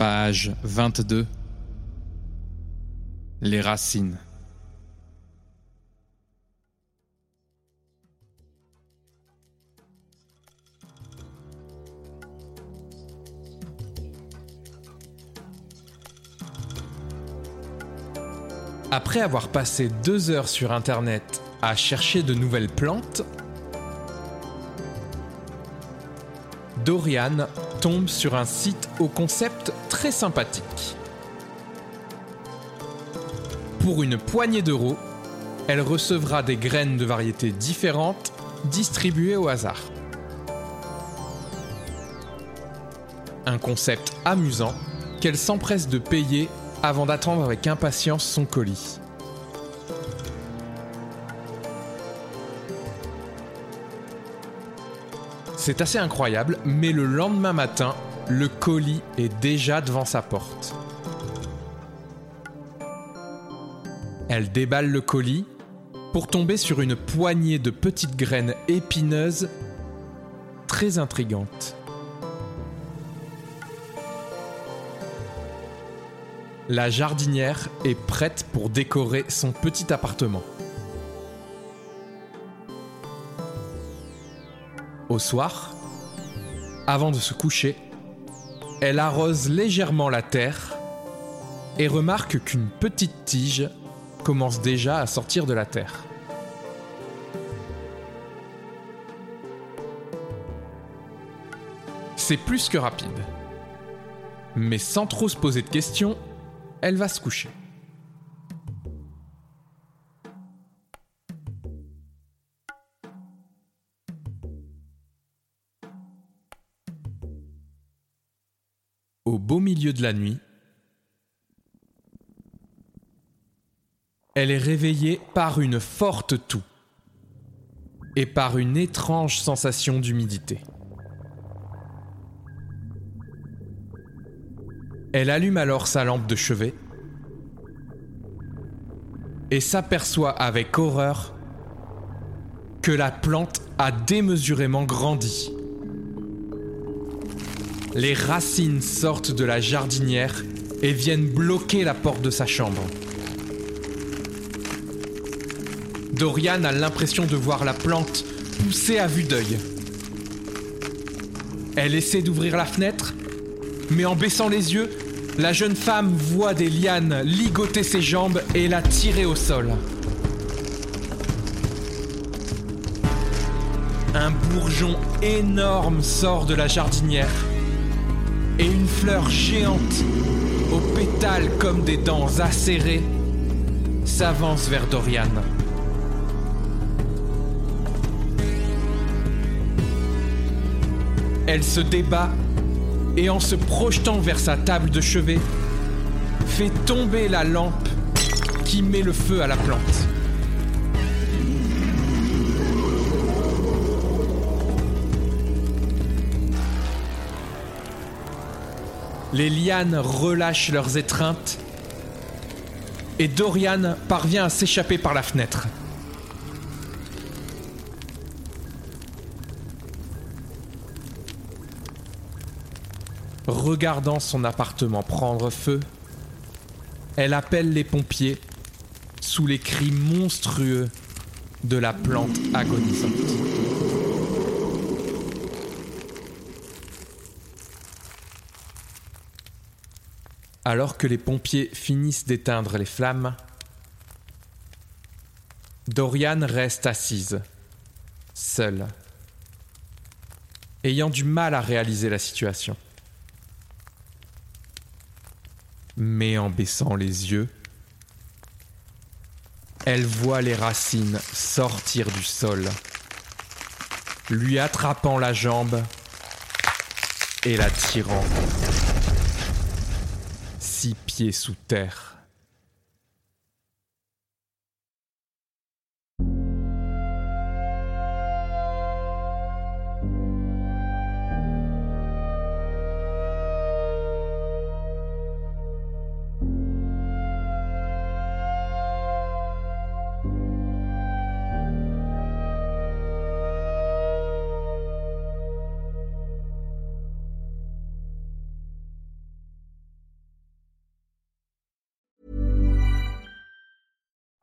Page 22 Les racines. Après avoir passé deux heures sur Internet à chercher de nouvelles plantes, Dorian tombe sur un site au concept très sympathique. Pour une poignée d'euros, elle recevra des graines de variétés différentes distribuées au hasard. Un concept amusant qu'elle s'empresse de payer avant d'attendre avec impatience son colis. C'est assez incroyable, mais le lendemain matin, le colis est déjà devant sa porte. Elle déballe le colis pour tomber sur une poignée de petites graines épineuses très intrigantes. La jardinière est prête pour décorer son petit appartement. Au soir, avant de se coucher, elle arrose légèrement la terre et remarque qu'une petite tige commence déjà à sortir de la terre. C'est plus que rapide. Mais sans trop se poser de questions, elle va se coucher. Au beau milieu de la nuit, elle est réveillée par une forte toux et par une étrange sensation d'humidité. Elle allume alors sa lampe de chevet et s'aperçoit avec horreur que la plante a démesurément grandi. Les racines sortent de la jardinière et viennent bloquer la porte de sa chambre. Dorian a l'impression de voir la plante pousser à vue d'œil. Elle essaie d'ouvrir la fenêtre, mais en baissant les yeux, la jeune femme voit des lianes ligoter ses jambes et la tirer au sol. Un bourgeon énorme sort de la jardinière et une fleur géante, aux pétales comme des dents acérées, s'avance vers Dorian. Elle se débat et en se projetant vers sa table de chevet, fait tomber la lampe qui met le feu à la plante. Les lianes relâchent leurs étreintes et Dorian parvient à s'échapper par la fenêtre. Regardant son appartement prendre feu, elle appelle les pompiers sous les cris monstrueux de la plante agonisante. Alors que les pompiers finissent d'éteindre les flammes, Dorian reste assise, seule, ayant du mal à réaliser la situation. Mais en baissant les yeux, elle voit les racines sortir du sol, lui attrapant la jambe et la tirant six pieds sous terre.